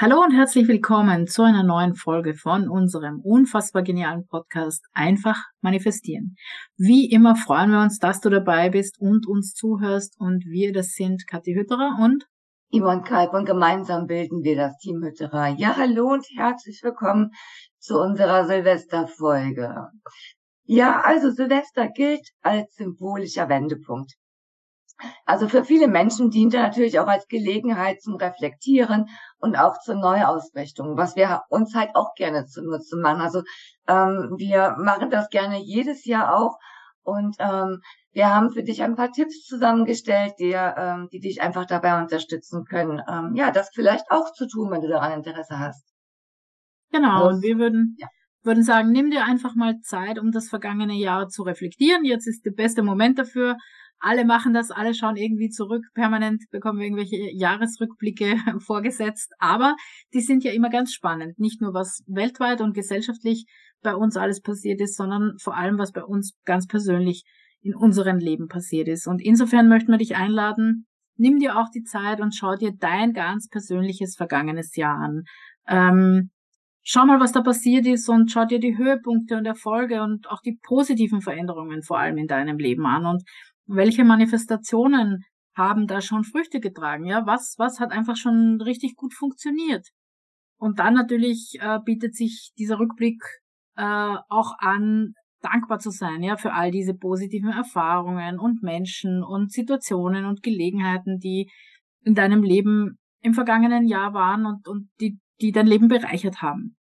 Hallo und herzlich willkommen zu einer neuen Folge von unserem unfassbar genialen Podcast Einfach manifestieren. Wie immer freuen wir uns, dass du dabei bist und uns zuhörst und wir, das sind Kathi Hütterer und Yvonne Kalb und gemeinsam bilden wir das Team Hütterer. Ja, hallo und herzlich willkommen zu unserer Silvesterfolge. Ja, also Silvester gilt als symbolischer Wendepunkt. Also für viele Menschen dient er natürlich auch als Gelegenheit zum Reflektieren und auch zur Neuausrichtung, was wir uns halt auch gerne zunutze machen. Also ähm, wir machen das gerne jedes Jahr auch und ähm, wir haben für dich ein paar Tipps zusammengestellt, die, ähm, die dich einfach dabei unterstützen können, ähm, ja, das vielleicht auch zu tun, wenn du daran Interesse hast. Genau, und wir würden, ja. würden sagen, nimm dir einfach mal Zeit, um das vergangene Jahr zu reflektieren. Jetzt ist der beste Moment dafür alle machen das, alle schauen irgendwie zurück, permanent bekommen wir irgendwelche Jahresrückblicke vorgesetzt, aber die sind ja immer ganz spannend. Nicht nur was weltweit und gesellschaftlich bei uns alles passiert ist, sondern vor allem was bei uns ganz persönlich in unserem Leben passiert ist. Und insofern möchten wir dich einladen, nimm dir auch die Zeit und schau dir dein ganz persönliches vergangenes Jahr an. Ähm, schau mal, was da passiert ist und schau dir die Höhepunkte und Erfolge und auch die positiven Veränderungen vor allem in deinem Leben an. Und welche Manifestationen haben da schon Früchte getragen? Ja, was, was hat einfach schon richtig gut funktioniert? Und dann natürlich äh, bietet sich dieser Rückblick äh, auch an, dankbar zu sein, ja, für all diese positiven Erfahrungen und Menschen und Situationen und Gelegenheiten, die in deinem Leben im vergangenen Jahr waren und, und die, die dein Leben bereichert haben.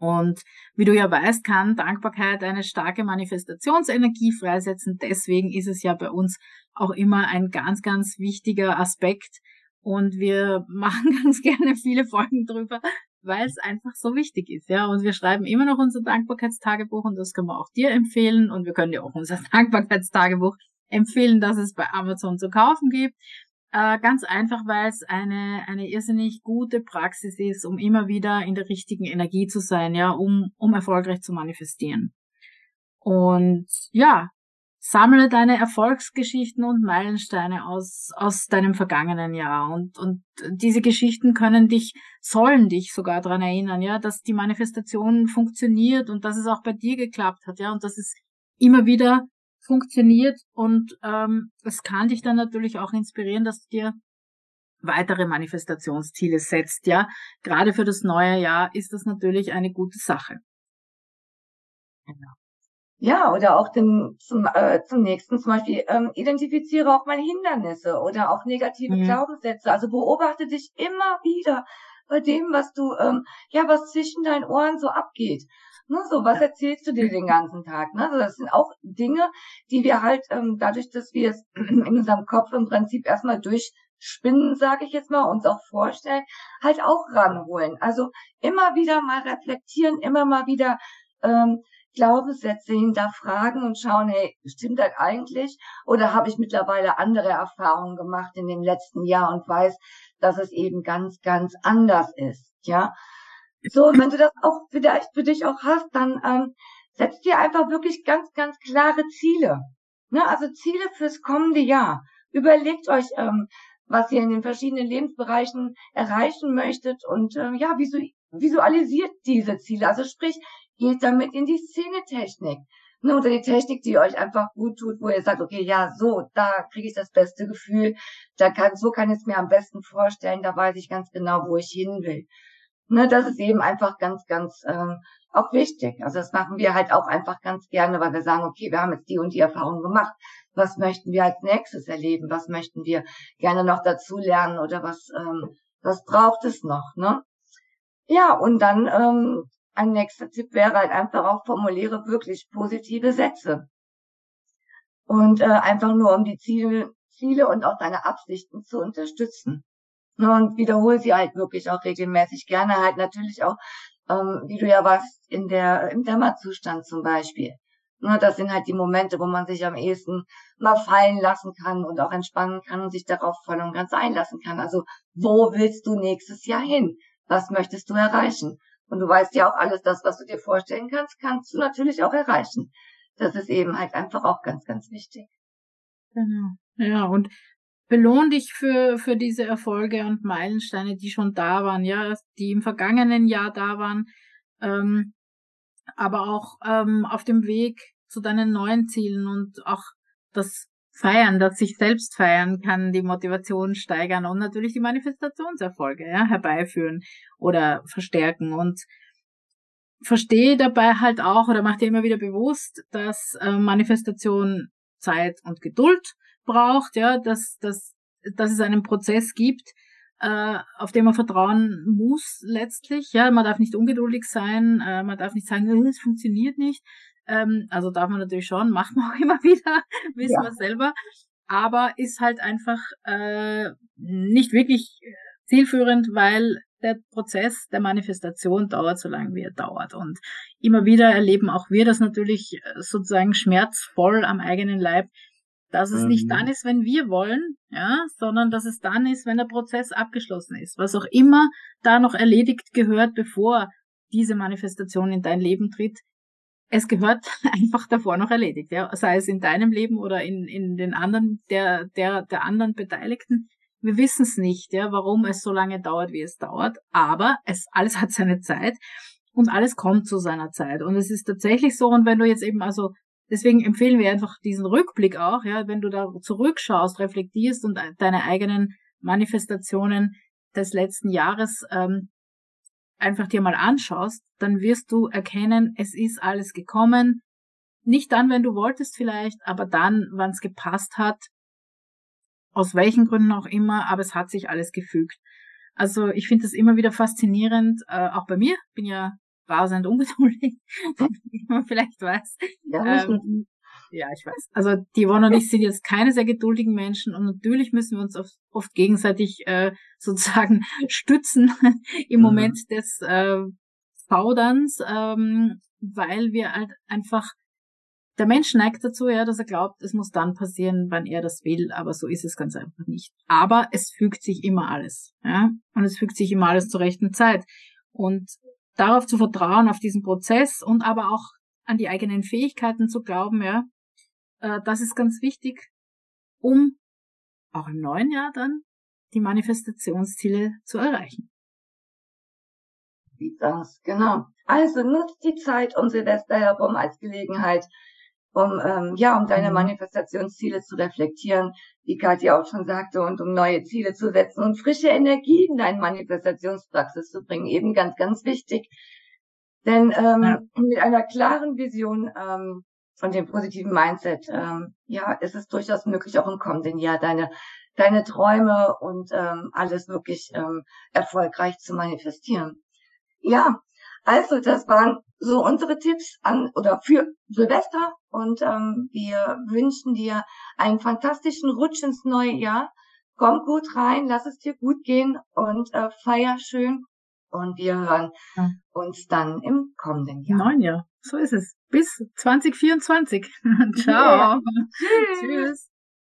Und wie du ja weißt, kann Dankbarkeit eine starke Manifestationsenergie freisetzen. Deswegen ist es ja bei uns auch immer ein ganz, ganz wichtiger Aspekt. Und wir machen ganz gerne viele Folgen drüber, weil es einfach so wichtig ist, ja. Und wir schreiben immer noch unser Dankbarkeitstagebuch und das können wir auch dir empfehlen. Und wir können dir auch unser Dankbarkeitstagebuch empfehlen, dass es bei Amazon zu kaufen gibt. Äh, ganz einfach, weil es eine, eine irrsinnig gute Praxis ist, um immer wieder in der richtigen Energie zu sein, ja, um, um erfolgreich zu manifestieren. Und ja, sammle deine Erfolgsgeschichten und Meilensteine aus, aus deinem vergangenen Jahr. Und, und diese Geschichten können dich, sollen dich sogar daran erinnern, ja, dass die Manifestation funktioniert und dass es auch bei dir geklappt hat, ja, und dass es immer wieder funktioniert und ähm, es kann dich dann natürlich auch inspirieren, dass du dir weitere Manifestationsziele setzt, ja. Gerade für das neue Jahr ist das natürlich eine gute Sache. Genau. Ja, oder auch dem, zum, äh, zum nächsten zum Beispiel, ähm, identifiziere auch mal Hindernisse oder auch negative mhm. Glaubenssätze. Also beobachte dich immer wieder bei dem, was du, ähm, ja, was zwischen deinen Ohren so abgeht. Ne, so, was erzählst du dir den ganzen Tag? Ne? Also das sind auch Dinge, die wir halt ähm, dadurch, dass wir es in unserem Kopf im Prinzip erstmal durchspinnen, sage ich jetzt mal, uns auch vorstellen, halt auch ranholen. Also immer wieder mal reflektieren, immer mal wieder ähm, Glaubenssätze hinterfragen und schauen, hey, stimmt das eigentlich? Oder habe ich mittlerweile andere Erfahrungen gemacht in dem letzten Jahr und weiß, dass es eben ganz, ganz anders ist, ja? So, wenn du das auch vielleicht für dich auch hast, dann ähm, setzt dir einfach wirklich ganz, ganz klare Ziele. Ne? Also Ziele fürs kommende Jahr. Überlegt euch, ähm, was ihr in den verschiedenen Lebensbereichen erreichen möchtet und äh, ja, visualisiert diese Ziele. Also sprich, geht damit in die Szenetechnik. Ne, oder die Technik, die euch einfach gut tut, wo ihr sagt, okay, ja, so, da kriege ich das beste Gefühl, da kann, so kann ich es mir am besten vorstellen, da weiß ich ganz genau, wo ich hin will. Ne, das ist eben einfach ganz, ganz ähm, auch wichtig. Also das machen wir halt auch einfach ganz gerne, weil wir sagen, okay, wir haben jetzt die und die Erfahrung gemacht. Was möchten wir als nächstes erleben? Was möchten wir gerne noch dazu lernen oder was, ähm, was braucht es noch? Ne? Ja, und dann ähm, ein nächster Tipp wäre halt einfach auch formuliere wirklich positive Sätze. Und äh, einfach nur um die Ziele, Ziele und auch deine Absichten zu unterstützen. Ne, und wiederhole sie halt wirklich auch regelmäßig. Gerne halt natürlich auch, ähm, wie du ja warst, in der, im Dämmerzustand zum Beispiel. Ne, das sind halt die Momente, wo man sich am ehesten mal fallen lassen kann und auch entspannen kann und sich darauf voll und ganz einlassen kann. Also, wo willst du nächstes Jahr hin? Was möchtest du erreichen? Und du weißt ja auch alles das, was du dir vorstellen kannst, kannst du natürlich auch erreichen. Das ist eben halt einfach auch ganz, ganz wichtig. Genau. Ja, und belohn dich für, für diese Erfolge und Meilensteine, die schon da waren, ja, die im vergangenen Jahr da waren, ähm, aber auch ähm, auf dem Weg zu deinen neuen Zielen und auch das Feiern, das sich selbst feiern kann, die Motivation steigern und natürlich die Manifestationserfolge ja, herbeiführen oder verstärken und verstehe dabei halt auch oder mach dir immer wieder bewusst, dass äh, Manifestation Zeit und Geduld braucht, ja, dass, dass, dass es einen Prozess gibt, äh, auf den man vertrauen muss letztlich. Ja, man darf nicht ungeduldig sein, äh, man darf nicht sagen, äh, es funktioniert nicht. Ähm, also darf man natürlich schon, macht man auch immer wieder, wissen ja. wir selber. Aber ist halt einfach äh, nicht wirklich zielführend, weil der Prozess der Manifestation dauert so lange, wie er dauert. Und immer wieder erleben auch wir das natürlich äh, sozusagen schmerzvoll am eigenen Leib, dass es mhm. nicht dann ist, wenn wir wollen, ja, sondern dass es dann ist, wenn der Prozess abgeschlossen ist. Was auch immer da noch erledigt gehört, bevor diese Manifestation in dein Leben tritt, es gehört einfach davor noch erledigt, ja, sei es in deinem Leben oder in, in den anderen, der, der, der anderen Beteiligten. Wir wissen es nicht, ja, warum es so lange dauert, wie es dauert, aber es, alles hat seine Zeit und alles kommt zu seiner Zeit. Und es ist tatsächlich so, und wenn du jetzt eben also Deswegen empfehlen wir einfach diesen Rückblick auch, ja, wenn du da zurückschaust, reflektierst und deine eigenen Manifestationen des letzten Jahres ähm, einfach dir mal anschaust, dann wirst du erkennen, es ist alles gekommen. Nicht dann, wenn du wolltest vielleicht, aber dann, wann es gepasst hat, aus welchen Gründen auch immer, aber es hat sich alles gefügt. Also ich finde das immer wieder faszinierend, äh, auch bei mir, bin ja rasend ungeduldig, wie man vielleicht weiß. Ja, ähm, ja, ich weiß. Also die Yvonne und ich sind jetzt keine sehr geduldigen Menschen und natürlich müssen wir uns oft, oft gegenseitig äh, sozusagen stützen im mhm. Moment des äh, Fauderns, ähm, weil wir halt einfach der Mensch neigt dazu, ja, dass er glaubt, es muss dann passieren, wann er das will, aber so ist es ganz einfach nicht. Aber es fügt sich immer alles, ja, und es fügt sich immer alles zur rechten Zeit. Und darauf zu vertrauen, auf diesen Prozess und aber auch an die eigenen Fähigkeiten zu glauben, ja, äh, das ist ganz wichtig, um auch im neuen Jahr dann die Manifestationsziele zu erreichen. Wie das, genau. Also nutzt die Zeit um Silvester herum als Gelegenheit, um ähm, ja, um deine mhm. Manifestationsziele zu reflektieren, wie Katja auch schon sagte, und um neue Ziele zu setzen und frische Energie in deine Manifestationspraxis zu bringen. Eben ganz, ganz wichtig. Denn ähm, ja. mit einer klaren Vision ähm, und dem positiven Mindset, ähm, ja, ist es durchaus möglich, auch im kommenden Jahr deine deine Träume und ähm, alles wirklich ähm, erfolgreich zu manifestieren. Ja, also das waren so unsere Tipps an oder für Silvester und ähm, wir wünschen dir einen fantastischen Rutsch ins neue Jahr. Komm gut rein, lass es dir gut gehen und äh, feier schön. Und wir hören ja. uns dann im kommenden Jahr. Neun Jahr, so ist es. Bis 2024. Ciao. Yeah. Tschüss.